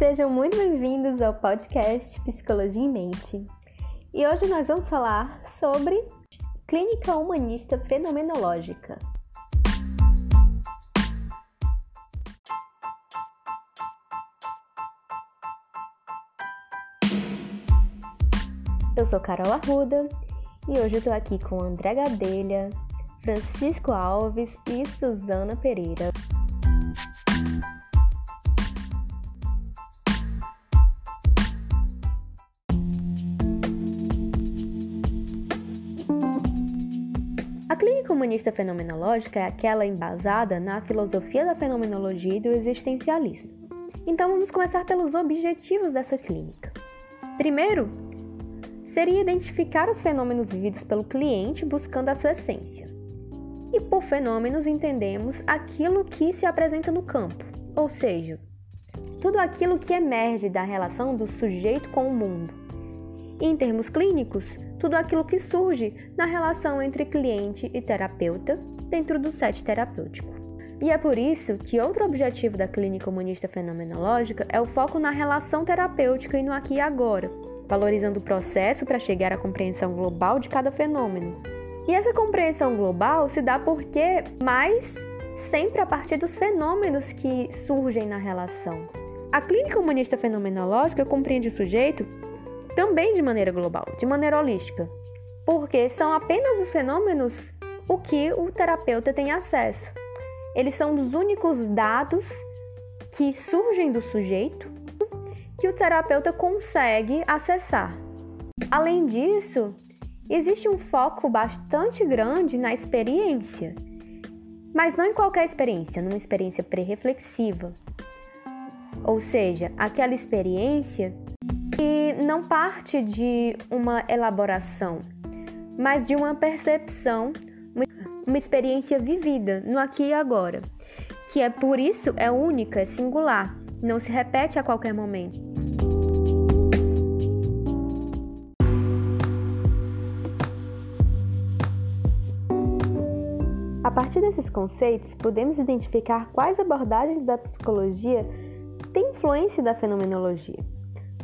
Sejam muito bem-vindos ao podcast Psicologia em Mente. E hoje nós vamos falar sobre clínica humanista fenomenológica. Eu sou Carol Arruda e hoje eu tô aqui com André Gadelha, Francisco Alves e Suzana Pereira. Humanista fenomenológica é aquela embasada na filosofia da fenomenologia e do existencialismo. Então vamos começar pelos objetivos dessa clínica. Primeiro, seria identificar os fenômenos vividos pelo cliente buscando a sua essência. E por fenômenos entendemos aquilo que se apresenta no campo, ou seja, tudo aquilo que emerge da relação do sujeito com o mundo. Em termos clínicos, tudo aquilo que surge na relação entre cliente e terapeuta dentro do set terapêutico. E é por isso que outro objetivo da clínica humanista fenomenológica é o foco na relação terapêutica e no aqui e agora, valorizando o processo para chegar à compreensão global de cada fenômeno. E essa compreensão global se dá porque mais sempre a partir dos fenômenos que surgem na relação. A clínica humanista fenomenológica compreende o sujeito também de maneira global, de maneira holística, porque são apenas os fenômenos o que o terapeuta tem acesso. Eles são os únicos dados que surgem do sujeito que o terapeuta consegue acessar. Além disso, existe um foco bastante grande na experiência, mas não em qualquer experiência, numa experiência pré-reflexiva. Ou seja, aquela experiência não parte de uma elaboração, mas de uma percepção, uma experiência vivida no aqui e agora, que é por isso é única, é singular, não se repete a qualquer momento. A partir desses conceitos, podemos identificar quais abordagens da psicologia têm influência da fenomenologia.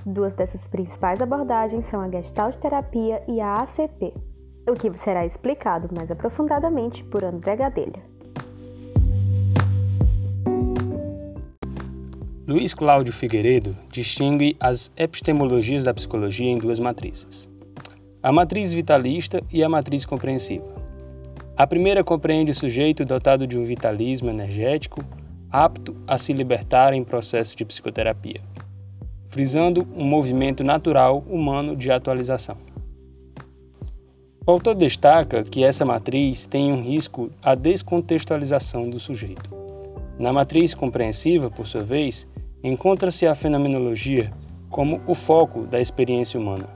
Duas dessas principais abordagens são a Gestalt terapia e a ACP, o que será explicado mais aprofundadamente por André Gadelha. Luiz Cláudio Figueiredo distingue as epistemologias da psicologia em duas matrizes: a matriz vitalista e a matriz compreensiva. A primeira compreende o sujeito dotado de um vitalismo energético, apto a se libertar em processo de psicoterapia, frisando um movimento natural humano de atualização. O autor destaca que essa matriz tem um risco à descontextualização do sujeito. Na matriz compreensiva, por sua vez, encontra-se a fenomenologia como o foco da experiência humana,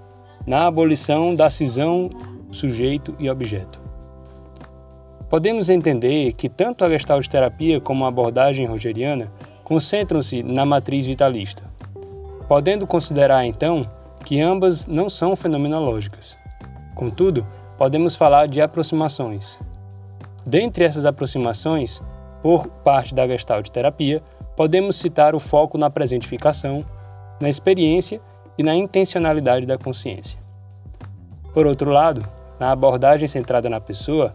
na abolição da cisão sujeito e objeto. Podemos entender que tanto a Gestalt terapia como a abordagem rogeriana concentram-se na matriz vitalista, podendo considerar então que ambas não são fenomenológicas. Contudo, podemos falar de aproximações. Dentre essas aproximações, por parte da Gestalt terapia, podemos citar o foco na presentificação, na experiência e na intencionalidade da consciência. Por outro lado, na abordagem centrada na pessoa,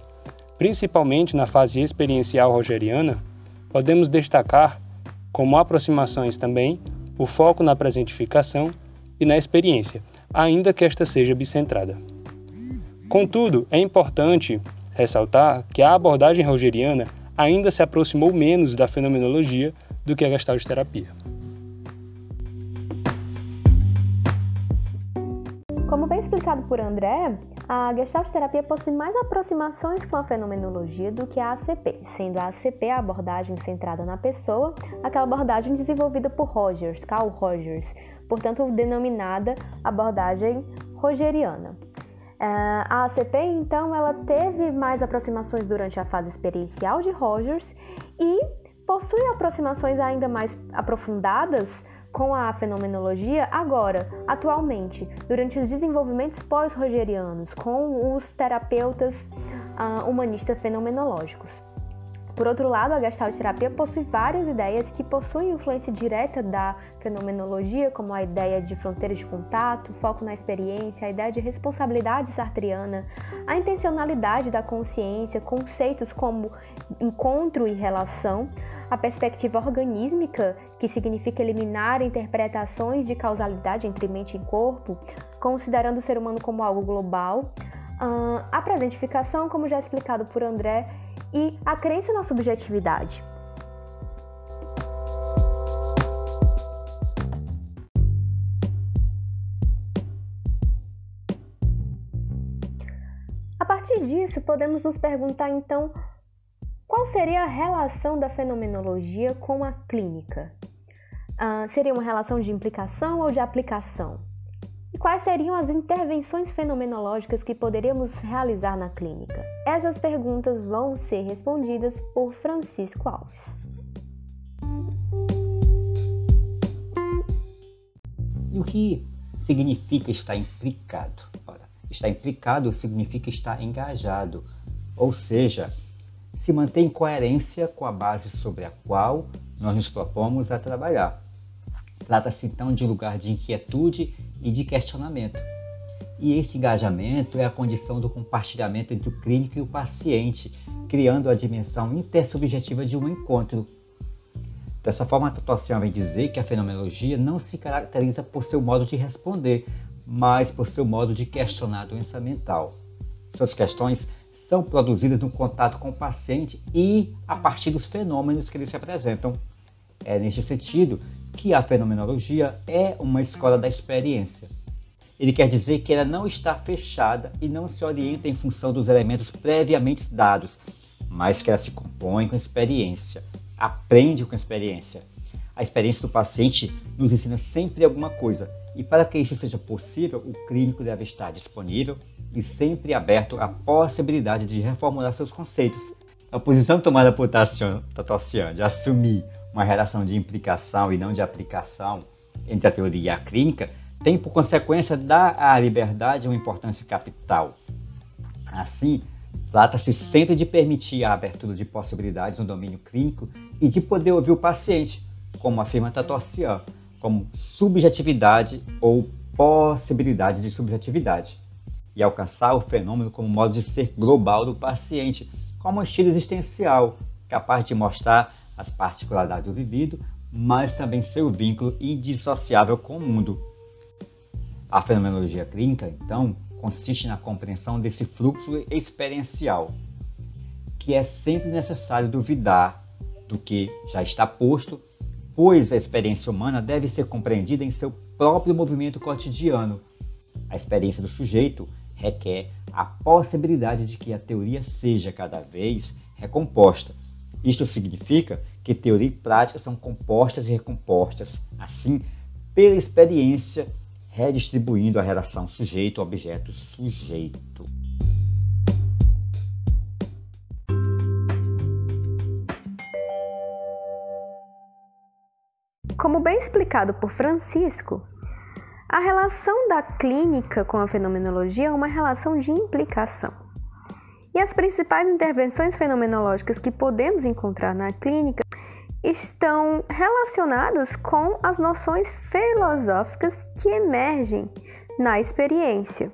principalmente na fase experiencial rogeriana, podemos destacar, como aproximações também, o foco na presentificação e na experiência, ainda que esta seja bicentrada. Contudo, é importante ressaltar que a abordagem rogeriana ainda se aproximou menos da fenomenologia do que a gestalt terapia. Como bem explicado por André, a Gestalt terapia possui mais aproximações com a fenomenologia do que a ACP, sendo a ACP a abordagem centrada na pessoa, aquela abordagem desenvolvida por Rogers, Carl Rogers, portanto denominada abordagem rogeriana. É, a ACP, então, ela teve mais aproximações durante a fase experiencial de Rogers e possui aproximações ainda mais aprofundadas com a fenomenologia agora, atualmente, durante os desenvolvimentos pós-rogerianos, com os terapeutas uh, humanistas fenomenológicos. Por outro lado, a Gestalt terapia possui várias ideias que possuem influência direta da fenomenologia, como a ideia de fronteiras de contato, foco na experiência, a ideia de responsabilidade sartriana, a intencionalidade da consciência, conceitos como encontro e relação, a perspectiva organísmica, que significa eliminar interpretações de causalidade entre mente e corpo, considerando o ser humano como algo global, a presentificação, como já explicado por André, e a crença na subjetividade. A partir disso, podemos nos perguntar então qual seria a relação da fenomenologia com a clínica? Uh, seria uma relação de implicação ou de aplicação? E quais seriam as intervenções fenomenológicas que poderíamos realizar na clínica? Essas perguntas vão ser respondidas por Francisco Alves. E o que significa estar implicado? Ora, estar implicado significa estar engajado, ou seja, se mantém em coerência com a base sobre a qual nós nos propomos a trabalhar. Trata-se então de lugar de inquietude e de questionamento. E esse engajamento é a condição do compartilhamento entre o clínico e o paciente, criando a dimensão intersubjetiva de um encontro. Dessa forma, a Tatossian vem dizer que a fenomenologia não se caracteriza por seu modo de responder, mas por seu modo de questionar a doença mental. Suas questões são produzidas no contato com o paciente e a partir dos fenômenos que eles se apresentam. É neste sentido que a fenomenologia é uma escola da experiência. Ele quer dizer que ela não está fechada e não se orienta em função dos elementos previamente dados, mas que ela se compõe com experiência, aprende com experiência. A experiência do paciente nos ensina sempre alguma coisa, e para que isso seja possível, o clínico deve estar disponível e sempre aberto à possibilidade de reformular seus conceitos. A posição tomada por Tatossian de assumir uma relação de implicação e não de aplicação entre a teoria e a clínica tem por consequência dar à liberdade uma importância capital. Assim, trata-se sempre de permitir a abertura de possibilidades no domínio clínico e de poder ouvir o paciente, como afirma Tatossian, como subjetividade ou possibilidade de subjetividade e alcançar o fenômeno como modo de ser global do paciente, como um estilo existencial, capaz de mostrar as particularidades do vivido, mas também seu vínculo indissociável com o mundo. A fenomenologia clínica, então, consiste na compreensão desse fluxo experiencial, que é sempre necessário duvidar do que já está posto, pois a experiência humana deve ser compreendida em seu próprio movimento cotidiano. A experiência do sujeito requer a possibilidade de que a teoria seja cada vez recomposta. Isto significa que teoria e prática são compostas e recompostas, assim, pela experiência, redistribuindo a relação sujeito-objeto-sujeito. Como bem explicado por Francisco, a relação da clínica com a fenomenologia é uma relação de implicação. E as principais intervenções fenomenológicas que podemos encontrar na clínica estão relacionadas com as noções filosóficas que emergem na experiência.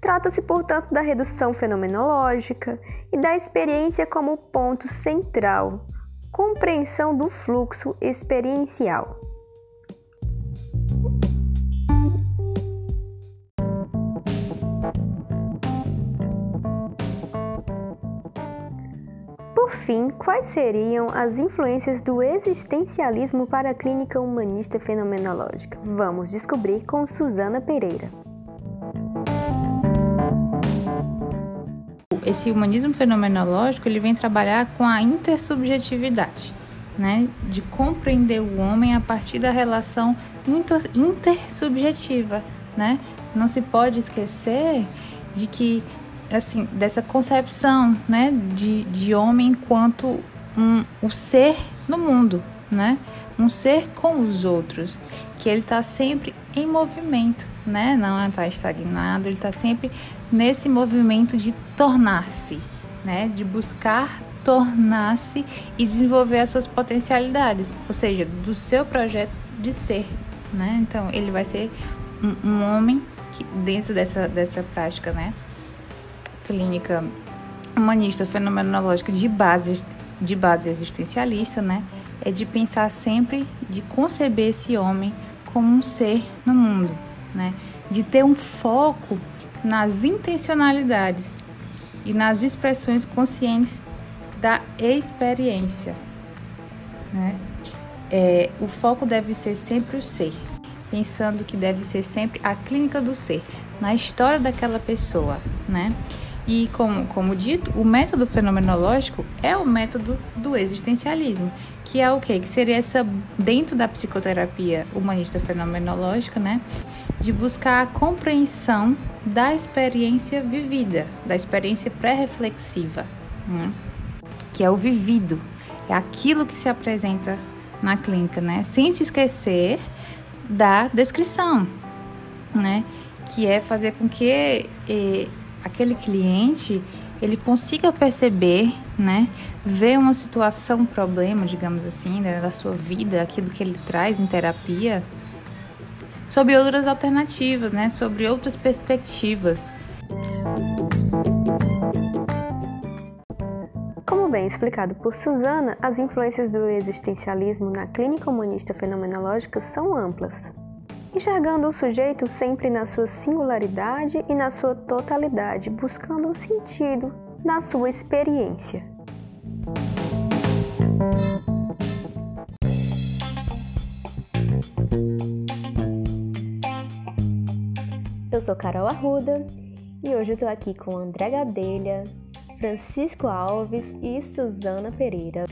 Trata-se, portanto, da redução fenomenológica e da experiência como ponto central, compreensão do fluxo experiencial. Fim, quais seriam as influências do existencialismo para a clínica humanista fenomenológica? Vamos descobrir com Suzana Pereira. Esse humanismo fenomenológico ele vem trabalhar com a intersubjetividade, né? de compreender o homem a partir da relação inter intersubjetiva. Né? Não se pode esquecer de que assim, dessa concepção, né, de, de homem enquanto um, o ser no mundo, né? Um ser com os outros, que ele está sempre em movimento, né? Não está estagnado, ele está sempre nesse movimento de tornar-se, né? De buscar tornar-se e desenvolver as suas potencialidades, ou seja, do seu projeto de ser, né? Então, ele vai ser um, um homem que dentro dessa dessa prática, né? Clínica humanista fenomenológica de base de base existencialista, né? É de pensar sempre, de conceber esse homem como um ser no mundo, né? De ter um foco nas intencionalidades e nas expressões conscientes da experiência, né? É, o foco deve ser sempre o ser, pensando que deve ser sempre a clínica do ser, na história daquela pessoa, né? E como, como dito, o método fenomenológico é o método do existencialismo, que é o quê? Que seria essa, dentro da psicoterapia humanista fenomenológica, né? De buscar a compreensão da experiência vivida, da experiência pré-reflexiva, né? que é o vivido, é aquilo que se apresenta na clínica, né? Sem se esquecer da descrição, né? Que é fazer com que eh, aquele cliente ele consiga perceber, né, ver uma situação, um problema, digamos assim, né, da sua vida, aquilo que ele traz em terapia, sobre outras alternativas, né, sobre outras perspectivas. Como bem explicado por Susana, as influências do existencialismo na clínica humanista fenomenológica são amplas enxergando o sujeito sempre na sua singularidade e na sua totalidade, buscando um sentido na sua experiência. Eu sou Carol Arruda e hoje eu tô aqui com André Gadelha, Francisco Alves e Suzana Pereira.